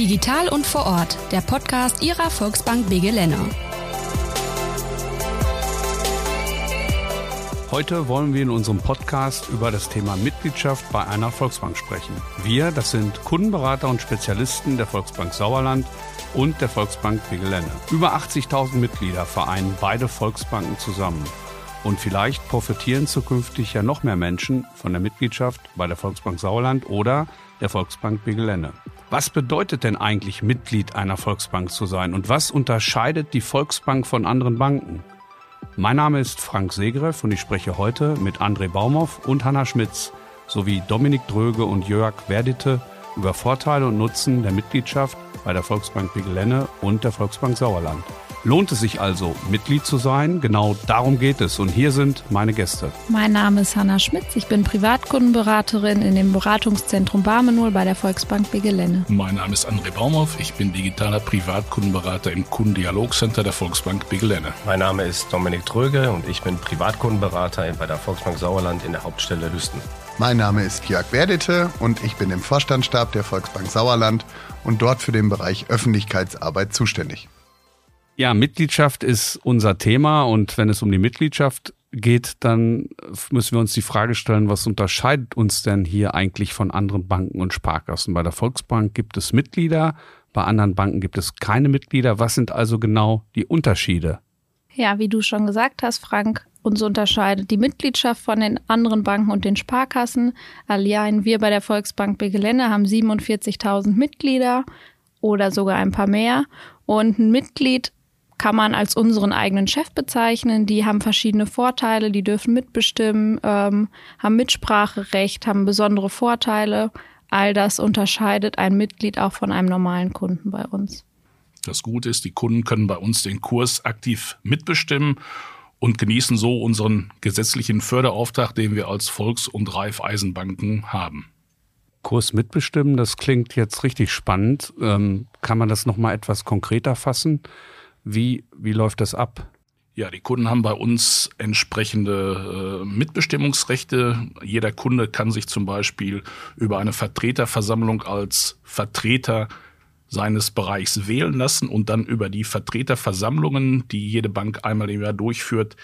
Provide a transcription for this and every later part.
Digital und vor Ort, der Podcast Ihrer Volksbank BG Heute wollen wir in unserem Podcast über das Thema Mitgliedschaft bei einer Volksbank sprechen. Wir, das sind Kundenberater und Spezialisten der Volksbank Sauerland und der Volksbank Begelenne. Über 80.000 Mitglieder vereinen beide Volksbanken zusammen. Und vielleicht profitieren zukünftig ja noch mehr Menschen von der Mitgliedschaft bei der Volksbank Sauerland oder der Volksbank Begelenne. Was bedeutet denn eigentlich Mitglied einer Volksbank zu sein und was unterscheidet die Volksbank von anderen Banken? Mein Name ist Frank Segreff und ich spreche heute mit André Baumhoff und Hanna Schmitz sowie Dominik Dröge und Jörg Werdite über Vorteile und Nutzen der Mitgliedschaft bei der Volksbank Begelenne und der Volksbank Sauerland. Lohnt es sich also, Mitglied zu sein? Genau darum geht es. Und hier sind meine Gäste. Mein Name ist Hanna Schmitz. Ich bin Privatkundenberaterin in dem Beratungszentrum Barmenol bei der Volksbank Begelenne. Mein Name ist André Baumhoff. Ich bin digitaler Privatkundenberater im Kundendialogcenter der Volksbank Begelenne. Mein Name ist Dominik Tröge und ich bin Privatkundenberater bei der Volksbank Sauerland in der Hauptstelle Lüsten. Mein Name ist Jörg Werdite und ich bin im Vorstandsstab der Volksbank Sauerland und dort für den Bereich Öffentlichkeitsarbeit zuständig. Ja, Mitgliedschaft ist unser Thema und wenn es um die Mitgliedschaft geht, dann müssen wir uns die Frage stellen, was unterscheidet uns denn hier eigentlich von anderen Banken und Sparkassen? Bei der Volksbank gibt es Mitglieder, bei anderen Banken gibt es keine Mitglieder. Was sind also genau die Unterschiede? Ja, wie du schon gesagt hast, Frank, uns unterscheidet die Mitgliedschaft von den anderen Banken und den Sparkassen. Allein wir bei der Volksbank Begelände haben 47.000 Mitglieder oder sogar ein paar mehr. Und ein Mitglied kann man als unseren eigenen Chef bezeichnen. Die haben verschiedene Vorteile, die dürfen mitbestimmen, ähm, haben Mitspracherecht, haben besondere Vorteile. All das unterscheidet ein Mitglied auch von einem normalen Kunden bei uns. Das Gute ist, die Kunden können bei uns den Kurs aktiv mitbestimmen und genießen so unseren gesetzlichen Förderauftrag, den wir als Volks- und Raiffeisenbanken haben. Kurs mitbestimmen, das klingt jetzt richtig spannend. Ähm, kann man das nochmal etwas konkreter fassen? Wie, wie läuft das ab? Ja, die Kunden haben bei uns entsprechende äh, Mitbestimmungsrechte. Jeder Kunde kann sich zum Beispiel über eine Vertreterversammlung als Vertreter seines Bereichs wählen lassen und dann über die Vertreterversammlungen, die jede Bank einmal im Jahr durchführt,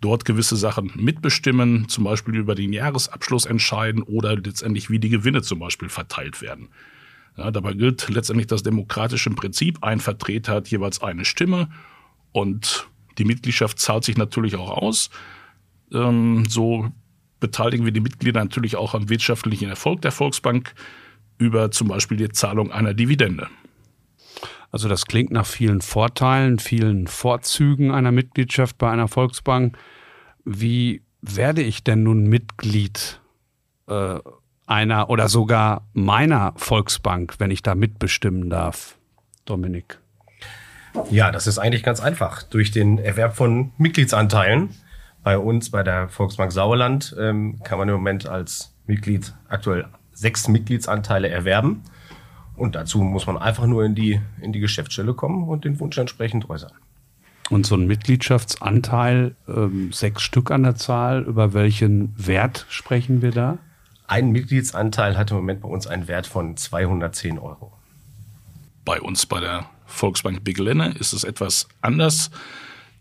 dort gewisse Sachen mitbestimmen, zum Beispiel über den Jahresabschluss entscheiden oder letztendlich wie die Gewinne zum Beispiel verteilt werden. Ja, dabei gilt letztendlich das demokratische Prinzip. Ein Vertreter hat jeweils eine Stimme und die Mitgliedschaft zahlt sich natürlich auch aus. Ähm, so beteiligen wir die Mitglieder natürlich auch am wirtschaftlichen Erfolg der Volksbank über zum Beispiel die Zahlung einer Dividende. Also das klingt nach vielen Vorteilen, vielen Vorzügen einer Mitgliedschaft bei einer Volksbank. Wie werde ich denn nun Mitglied äh, einer oder sogar meiner Volksbank, wenn ich da mitbestimmen darf, Dominik? Ja, das ist eigentlich ganz einfach. Durch den Erwerb von Mitgliedsanteilen bei uns, bei der Volksbank Sauerland, ähm, kann man im Moment als Mitglied aktuell sechs Mitgliedsanteile erwerben. Und dazu muss man einfach nur in die, in die Geschäftsstelle kommen und den Wunsch entsprechend äußern. Und so ein Mitgliedschaftsanteil, ähm, sechs Stück an der Zahl, über welchen Wert sprechen wir da? Ein Mitgliedsanteil hat im Moment bei uns einen Wert von 210 Euro. Bei uns bei der Volksbank Begelene ist es etwas anders.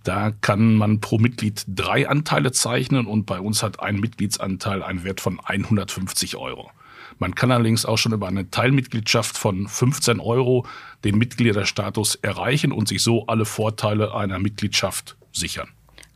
Da kann man pro Mitglied drei Anteile zeichnen und bei uns hat ein Mitgliedsanteil einen Wert von 150 Euro. Man kann allerdings auch schon über eine Teilmitgliedschaft von 15 Euro den Mitgliederstatus erreichen und sich so alle Vorteile einer Mitgliedschaft sichern.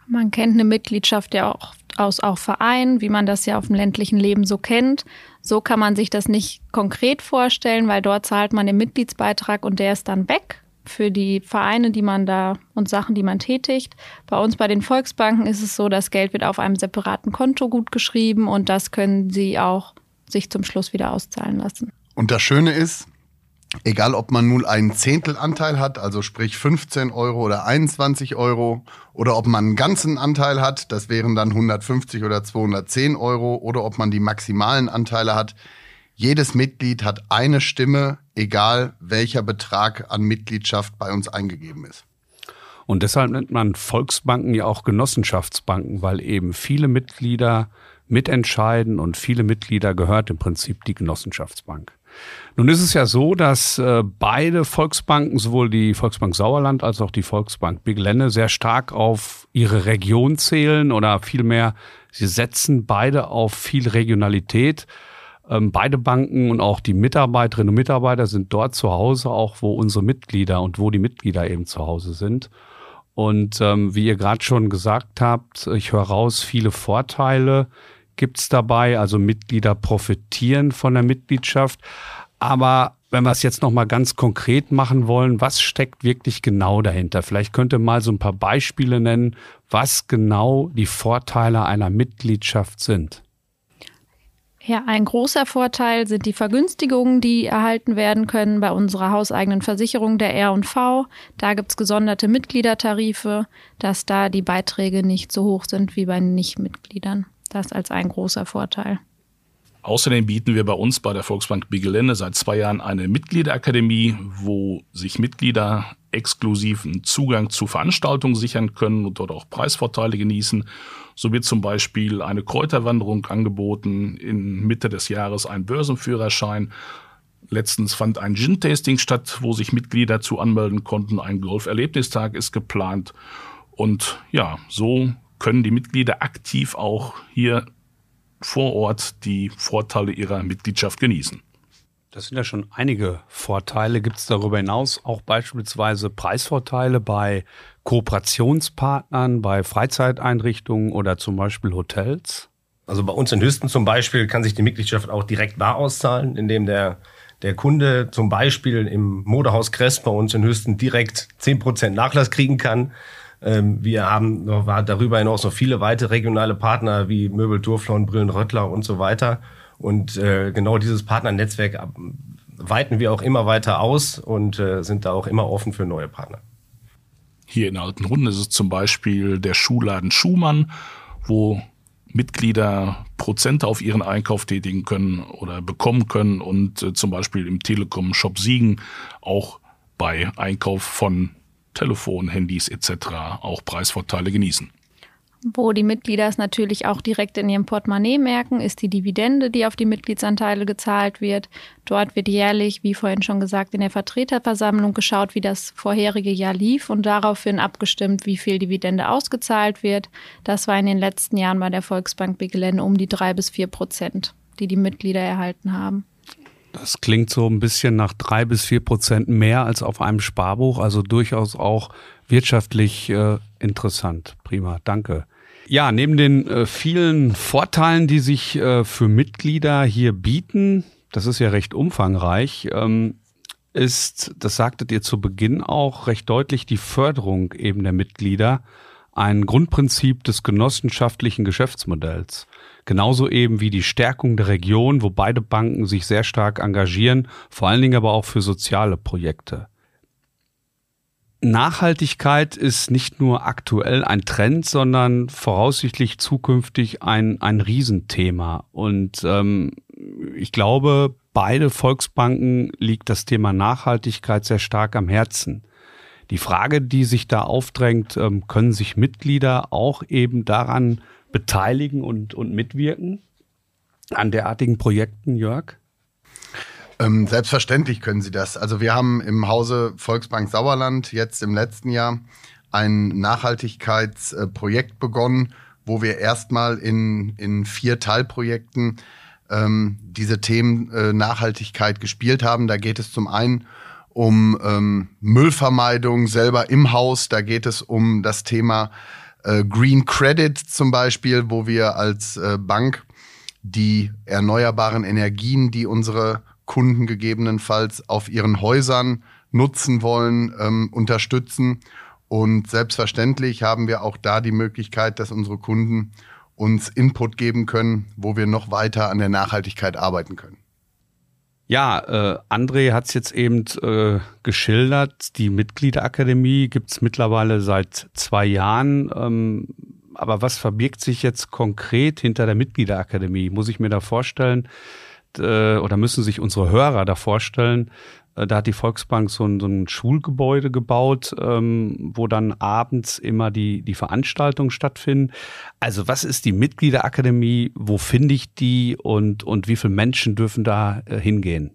Man kennt eine Mitgliedschaft ja auch aus auch Vereinen, wie man das ja auf dem ländlichen Leben so kennt. So kann man sich das nicht konkret vorstellen, weil dort zahlt man den Mitgliedsbeitrag und der ist dann weg für die Vereine, die man da und Sachen, die man tätigt. Bei uns bei den Volksbanken ist es so, das Geld wird auf einem separaten Konto gut geschrieben und das können sie auch sich zum Schluss wieder auszahlen lassen. Und das Schöne ist, Egal, ob man nun einen Zehntelanteil hat, also sprich 15 Euro oder 21 Euro, oder ob man einen ganzen Anteil hat, das wären dann 150 oder 210 Euro, oder ob man die maximalen Anteile hat. Jedes Mitglied hat eine Stimme, egal welcher Betrag an Mitgliedschaft bei uns eingegeben ist. Und deshalb nennt man Volksbanken ja auch Genossenschaftsbanken, weil eben viele Mitglieder mitentscheiden und viele Mitglieder gehört im Prinzip die Genossenschaftsbank. Nun ist es ja so, dass äh, beide Volksbanken, sowohl die Volksbank Sauerland als auch die Volksbank Big Lenne, sehr stark auf ihre Region zählen oder vielmehr, sie setzen beide auf viel Regionalität. Ähm, beide Banken und auch die Mitarbeiterinnen und Mitarbeiter sind dort zu Hause, auch wo unsere Mitglieder und wo die Mitglieder eben zu Hause sind. Und ähm, wie ihr gerade schon gesagt habt, ich höre raus, viele Vorteile gibt's dabei. Also Mitglieder profitieren von der Mitgliedschaft. Aber wenn wir es jetzt noch mal ganz konkret machen wollen, was steckt wirklich genau dahinter? Vielleicht könnt ihr mal so ein paar Beispiele nennen, was genau die Vorteile einer Mitgliedschaft sind. Ja, ein großer Vorteil sind die Vergünstigungen, die erhalten werden können bei unserer hauseigenen Versicherung der R&V. Da gibt's gesonderte Mitgliedertarife, dass da die Beiträge nicht so hoch sind wie bei Nichtmitgliedern. Das als ein großer Vorteil. Außerdem bieten wir bei uns bei der Volksbank Bigelende seit zwei Jahren eine Mitgliederakademie, wo sich Mitglieder exklusiven Zugang zu Veranstaltungen sichern können und dort auch Preisvorteile genießen. So wird zum Beispiel eine Kräuterwanderung angeboten, in Mitte des Jahres ein Börsenführerschein. Letztens fand ein Gin-Tasting statt, wo sich Mitglieder zu anmelden konnten. Ein Golf-Erlebnistag ist geplant. Und ja, so können die Mitglieder aktiv auch hier vor Ort die Vorteile ihrer Mitgliedschaft genießen. Das sind ja schon einige Vorteile. Gibt es darüber hinaus auch beispielsweise Preisvorteile bei Kooperationspartnern, bei Freizeiteinrichtungen oder zum Beispiel Hotels? Also bei uns in Hüsten zum Beispiel kann sich die Mitgliedschaft auch direkt bar auszahlen, indem der, der Kunde zum Beispiel im Modehaus Kress bei uns in Hüsten direkt zehn Prozent Nachlass kriegen kann. Ähm, wir haben noch, darüber hinaus noch viele weitere regionale Partner wie Möbel Durflauen, Brillen Röttler und so weiter. Und äh, genau dieses Partnernetzwerk weiten wir auch immer weiter aus und äh, sind da auch immer offen für neue Partner. Hier in Altenrunden ist es zum Beispiel der Schuhladen Schumann, wo Mitglieder Prozente auf ihren Einkauf tätigen können oder bekommen können und äh, zum Beispiel im Telekom Shop Siegen auch bei Einkauf von Telefon, Handys etc. auch Preisvorteile genießen. Wo die Mitglieder es natürlich auch direkt in ihrem Portemonnaie merken, ist die Dividende, die auf die Mitgliedsanteile gezahlt wird. Dort wird jährlich, wie vorhin schon gesagt, in der Vertreterversammlung geschaut, wie das vorherige Jahr lief und daraufhin abgestimmt, wie viel Dividende ausgezahlt wird. Das war in den letzten Jahren bei der Volksbank Bigelende um die drei bis vier Prozent, die die Mitglieder erhalten haben. Das klingt so ein bisschen nach drei bis vier Prozent mehr als auf einem Sparbuch, also durchaus auch wirtschaftlich äh, interessant. Prima, danke. Ja, neben den äh, vielen Vorteilen, die sich äh, für Mitglieder hier bieten, das ist ja recht umfangreich, ähm, ist, das sagtet ihr zu Beginn auch recht deutlich, die Förderung eben der Mitglieder ein Grundprinzip des genossenschaftlichen Geschäftsmodells. Genauso eben wie die Stärkung der Region, wo beide Banken sich sehr stark engagieren, vor allen Dingen aber auch für soziale Projekte. Nachhaltigkeit ist nicht nur aktuell ein Trend, sondern voraussichtlich zukünftig ein, ein Riesenthema. Und ähm, ich glaube, beide Volksbanken liegt das Thema Nachhaltigkeit sehr stark am Herzen. Die Frage, die sich da aufdrängt, ähm, können sich Mitglieder auch eben daran beteiligen und, und mitwirken an derartigen Projekten, Jörg? Ähm, selbstverständlich können sie das. Also wir haben im Hause Volksbank Sauerland jetzt im letzten Jahr ein Nachhaltigkeitsprojekt begonnen, wo wir erstmal in, in vier Teilprojekten ähm, diese Themen äh, Nachhaltigkeit gespielt haben. Da geht es zum einen um ähm, Müllvermeidung selber im Haus, da geht es um das Thema äh, Green Credit zum Beispiel, wo wir als äh, Bank die erneuerbaren Energien, die unsere Kunden gegebenenfalls auf ihren Häusern nutzen wollen, ähm, unterstützen. Und selbstverständlich haben wir auch da die Möglichkeit, dass unsere Kunden uns Input geben können, wo wir noch weiter an der Nachhaltigkeit arbeiten können. Ja, äh, André hat es jetzt eben äh, geschildert. Die Mitgliederakademie gibt es mittlerweile seit zwei Jahren. Ähm, aber was verbirgt sich jetzt konkret hinter der Mitgliederakademie? Muss ich mir da vorstellen, äh, oder müssen sich unsere Hörer da vorstellen, da hat die Volksbank so ein, so ein Schulgebäude gebaut, ähm, wo dann abends immer die, die Veranstaltungen stattfinden. Also was ist die Mitgliederakademie? Wo finde ich die und, und wie viele Menschen dürfen da äh, hingehen?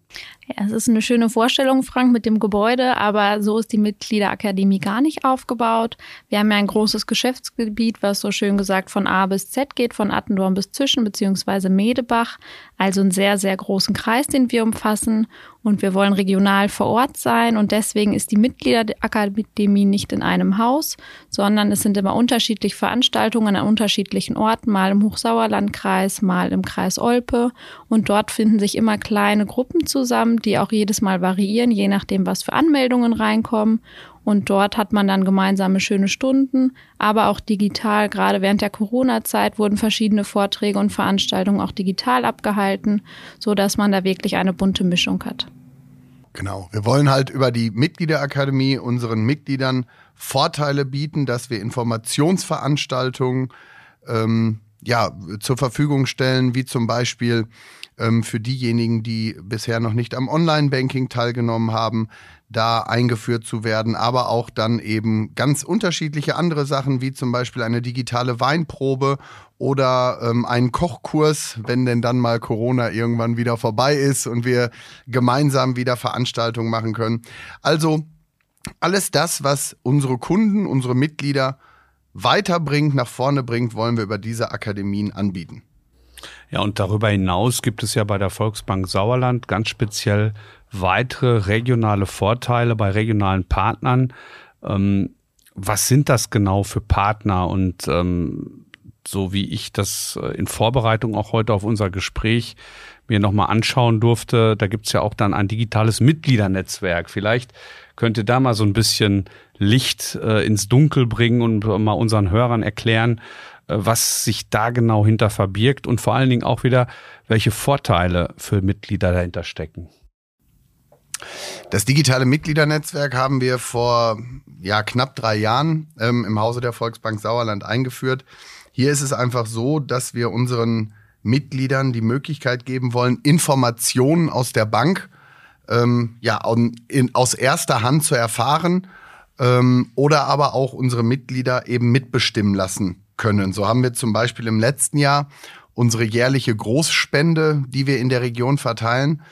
Ja, es ist eine schöne Vorstellung, Frank, mit dem Gebäude, aber so ist die Mitgliederakademie gar nicht aufgebaut. Wir haben ja ein großes Geschäftsgebiet, was so schön gesagt von A bis Z geht, von Attendorn bis Zwischen beziehungsweise Medebach. Also einen sehr, sehr großen Kreis, den wir umfassen. Und wir wollen regional vor Ort sein. Und deswegen ist die Mitgliederakademie nicht in einem Haus, sondern es sind immer unterschiedliche Veranstaltungen an unterschiedlichen Orten, mal im Hochsauerlandkreis, mal im Kreis Olpe. Und dort finden sich immer kleine Gruppen zusammen, die auch jedes Mal variieren, je nachdem, was für Anmeldungen reinkommen. Und dort hat man dann gemeinsame schöne Stunden, aber auch digital. Gerade während der Corona-Zeit wurden verschiedene Vorträge und Veranstaltungen auch digital abgehalten, so dass man da wirklich eine bunte Mischung hat. Genau. Wir wollen halt über die Mitgliederakademie unseren Mitgliedern Vorteile bieten, dass wir Informationsveranstaltungen ähm, ja, zur Verfügung stellen, wie zum Beispiel ähm, für diejenigen, die bisher noch nicht am Online-Banking teilgenommen haben, da eingeführt zu werden, aber auch dann eben ganz unterschiedliche andere Sachen, wie zum Beispiel eine digitale Weinprobe oder ähm, einen Kochkurs, wenn denn dann mal Corona irgendwann wieder vorbei ist und wir gemeinsam wieder Veranstaltungen machen können. Also alles das, was unsere Kunden, unsere Mitglieder weiterbringt, nach vorne bringt, wollen wir über diese Akademien anbieten. Ja, und darüber hinaus gibt es ja bei der Volksbank Sauerland ganz speziell weitere regionale Vorteile bei regionalen Partnern. Ähm, was sind das genau für Partner? Und ähm, so wie ich das äh, in Vorbereitung auch heute auf unser Gespräch mir nochmal anschauen durfte, da gibt's ja auch dann ein digitales Mitgliedernetzwerk. Vielleicht könnt ihr da mal so ein bisschen Licht äh, ins Dunkel bringen und mal unseren Hörern erklären, was sich da genau hinter verbirgt und vor allen Dingen auch wieder, welche Vorteile für Mitglieder dahinter stecken. Das digitale Mitgliedernetzwerk haben wir vor ja, knapp drei Jahren ähm, im Hause der Volksbank Sauerland eingeführt. Hier ist es einfach so, dass wir unseren Mitgliedern die Möglichkeit geben wollen, Informationen aus der Bank ähm, ja, in, aus erster Hand zu erfahren ähm, oder aber auch unsere Mitglieder eben mitbestimmen lassen können. So haben wir zum Beispiel im letzten Jahr unsere jährliche Großspende, die wir in der Region verteilen,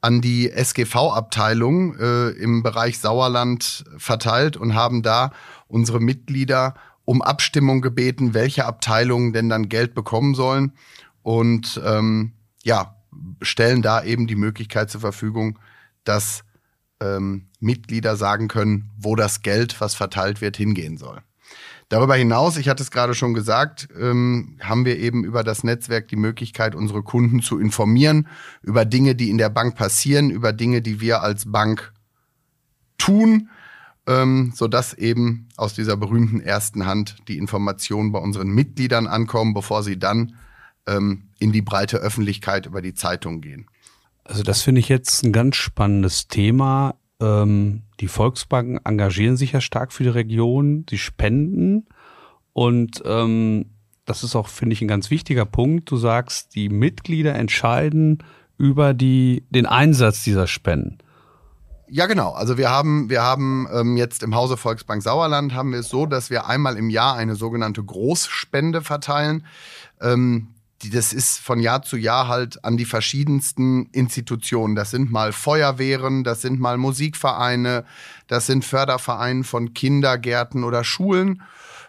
an die SGV-Abteilung äh, im Bereich Sauerland verteilt und haben da unsere Mitglieder um Abstimmung gebeten, welche Abteilungen denn dann Geld bekommen sollen und ähm, ja, stellen da eben die Möglichkeit zur Verfügung, dass ähm, Mitglieder sagen können, wo das Geld, was verteilt wird, hingehen soll. Darüber hinaus, ich hatte es gerade schon gesagt, ähm, haben wir eben über das Netzwerk die Möglichkeit, unsere Kunden zu informieren über Dinge, die in der Bank passieren, über Dinge, die wir als Bank tun, ähm, sodass eben aus dieser berühmten ersten Hand die Informationen bei unseren Mitgliedern ankommen, bevor sie dann ähm, in die breite Öffentlichkeit über die Zeitung gehen. Also das finde ich jetzt ein ganz spannendes Thema. Ähm, die Volksbanken engagieren sich ja stark für die Region, sie spenden und ähm, das ist auch, finde ich, ein ganz wichtiger Punkt. Du sagst, die Mitglieder entscheiden über die, den Einsatz dieser Spenden. Ja, genau. Also wir haben, wir haben ähm, jetzt im Hause Volksbank Sauerland haben wir es so, dass wir einmal im Jahr eine sogenannte Großspende verteilen. Ähm, die, das ist von Jahr zu Jahr halt an die verschiedensten Institutionen. Das sind mal Feuerwehren, das sind mal Musikvereine, das sind Fördervereine von Kindergärten oder Schulen.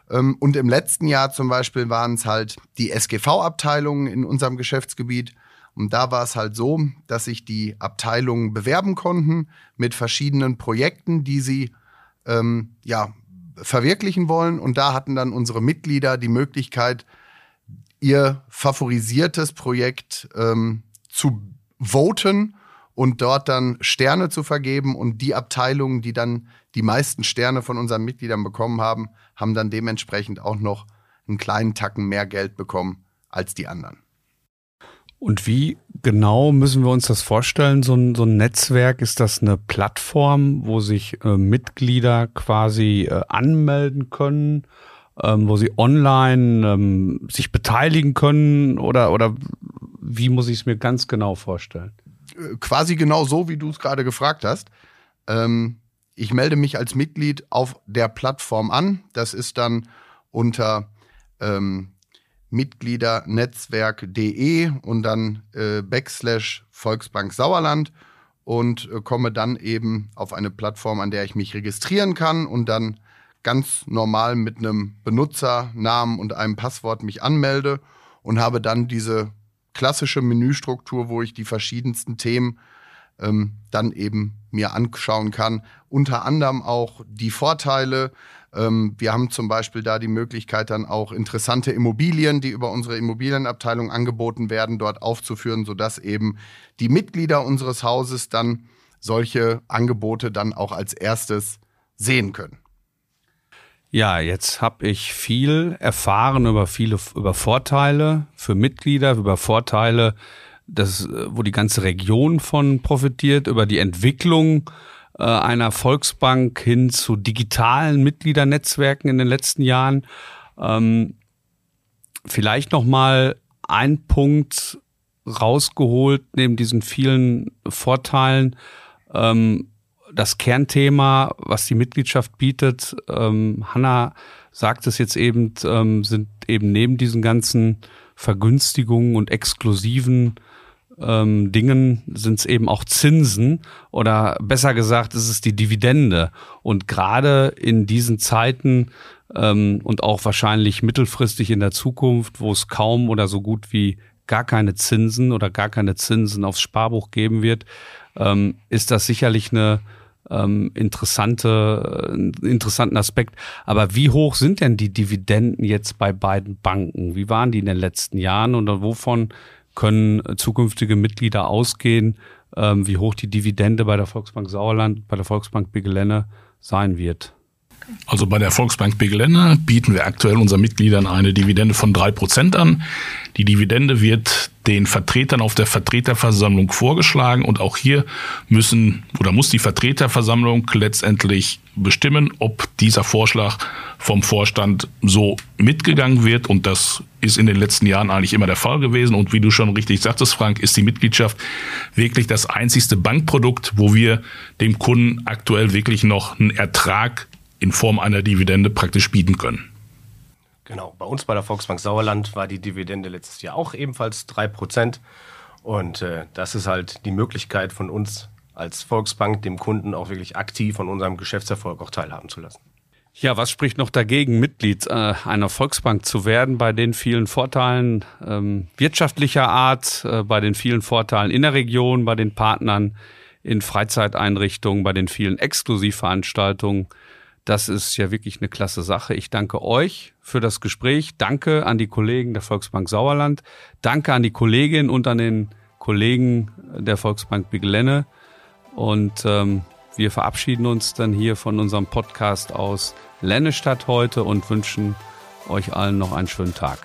Ähm, und im letzten Jahr zum Beispiel waren es halt die SGV-Abteilungen in unserem Geschäftsgebiet. Und da war es halt so, dass sich die Abteilungen bewerben konnten mit verschiedenen Projekten, die sie ähm, ja, verwirklichen wollen. Und da hatten dann unsere Mitglieder die Möglichkeit, ihr favorisiertes Projekt ähm, zu voten und dort dann Sterne zu vergeben. Und die Abteilungen, die dann die meisten Sterne von unseren Mitgliedern bekommen haben, haben dann dementsprechend auch noch einen kleinen Tacken mehr Geld bekommen als die anderen. Und wie genau müssen wir uns das vorstellen? So ein, so ein Netzwerk, ist das eine Plattform, wo sich äh, Mitglieder quasi äh, anmelden können? Ähm, wo sie online ähm, sich beteiligen können oder, oder wie muss ich es mir ganz genau vorstellen? Äh, quasi genau so, wie du es gerade gefragt hast. Ähm, ich melde mich als Mitglied auf der Plattform an. Das ist dann unter ähm, mitgliedernetzwerk.de und dann äh, Backslash Volksbank Sauerland und äh, komme dann eben auf eine Plattform, an der ich mich registrieren kann und dann ganz normal mit einem Benutzernamen und einem Passwort mich anmelde und habe dann diese klassische Menüstruktur, wo ich die verschiedensten Themen ähm, dann eben mir anschauen kann. Unter anderem auch die Vorteile. Ähm, wir haben zum Beispiel da die Möglichkeit, dann auch interessante Immobilien, die über unsere Immobilienabteilung angeboten werden, dort aufzuführen, sodass eben die Mitglieder unseres Hauses dann solche Angebote dann auch als erstes sehen können. Ja, jetzt habe ich viel erfahren über viele über Vorteile für Mitglieder, über Vorteile, das, wo die ganze Region von profitiert, über die Entwicklung äh, einer Volksbank hin zu digitalen Mitgliedernetzwerken in den letzten Jahren. Ähm, vielleicht noch mal ein Punkt rausgeholt neben diesen vielen Vorteilen. Ähm, das Kernthema, was die Mitgliedschaft bietet, ähm, Hanna sagt es jetzt eben, ähm, sind eben neben diesen ganzen Vergünstigungen und exklusiven ähm, Dingen sind es eben auch Zinsen oder besser gesagt ist es die Dividende. Und gerade in diesen Zeiten ähm, und auch wahrscheinlich mittelfristig in der Zukunft, wo es kaum oder so gut wie gar keine Zinsen oder gar keine Zinsen aufs Sparbuch geben wird, ähm, ist das sicherlich eine ähm, interessante, äh, interessanten Aspekt. Aber wie hoch sind denn die Dividenden jetzt bei beiden Banken? Wie waren die in den letzten Jahren und wovon können zukünftige Mitglieder ausgehen, ähm, wie hoch die Dividende bei der Volksbank Sauerland, bei der Volksbank Bigelenne sein wird? Also bei der Volksbank Begelände bieten wir aktuell unseren Mitgliedern eine Dividende von drei Prozent an. Die Dividende wird den Vertretern auf der Vertreterversammlung vorgeschlagen. Und auch hier müssen oder muss die Vertreterversammlung letztendlich bestimmen, ob dieser Vorschlag vom Vorstand so mitgegangen wird. Und das ist in den letzten Jahren eigentlich immer der Fall gewesen. Und wie du schon richtig sagtest, Frank, ist die Mitgliedschaft wirklich das einzigste Bankprodukt, wo wir dem Kunden aktuell wirklich noch einen Ertrag in Form einer Dividende praktisch bieten können. Genau, bei uns bei der Volksbank Sauerland war die Dividende letztes Jahr auch ebenfalls 3%. Und äh, das ist halt die Möglichkeit von uns als Volksbank, dem Kunden auch wirklich aktiv von unserem Geschäftserfolg auch teilhaben zu lassen. Ja, was spricht noch dagegen, Mitglied äh, einer Volksbank zu werden, bei den vielen Vorteilen ähm, wirtschaftlicher Art, äh, bei den vielen Vorteilen in der Region, bei den Partnern in Freizeiteinrichtungen, bei den vielen Exklusivveranstaltungen? Das ist ja wirklich eine klasse Sache. Ich danke euch für das Gespräch. Danke an die Kollegen der Volksbank Sauerland. Danke an die Kollegin und an den Kollegen der Volksbank Bigelenne. Und ähm, wir verabschieden uns dann hier von unserem Podcast aus Lennestadt heute und wünschen euch allen noch einen schönen Tag.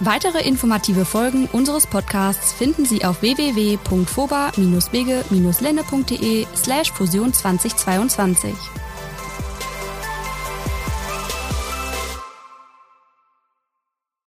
Weitere informative Folgen unseres Podcasts finden Sie auf www.foba-bege-lenne.de slash Fusion 2022.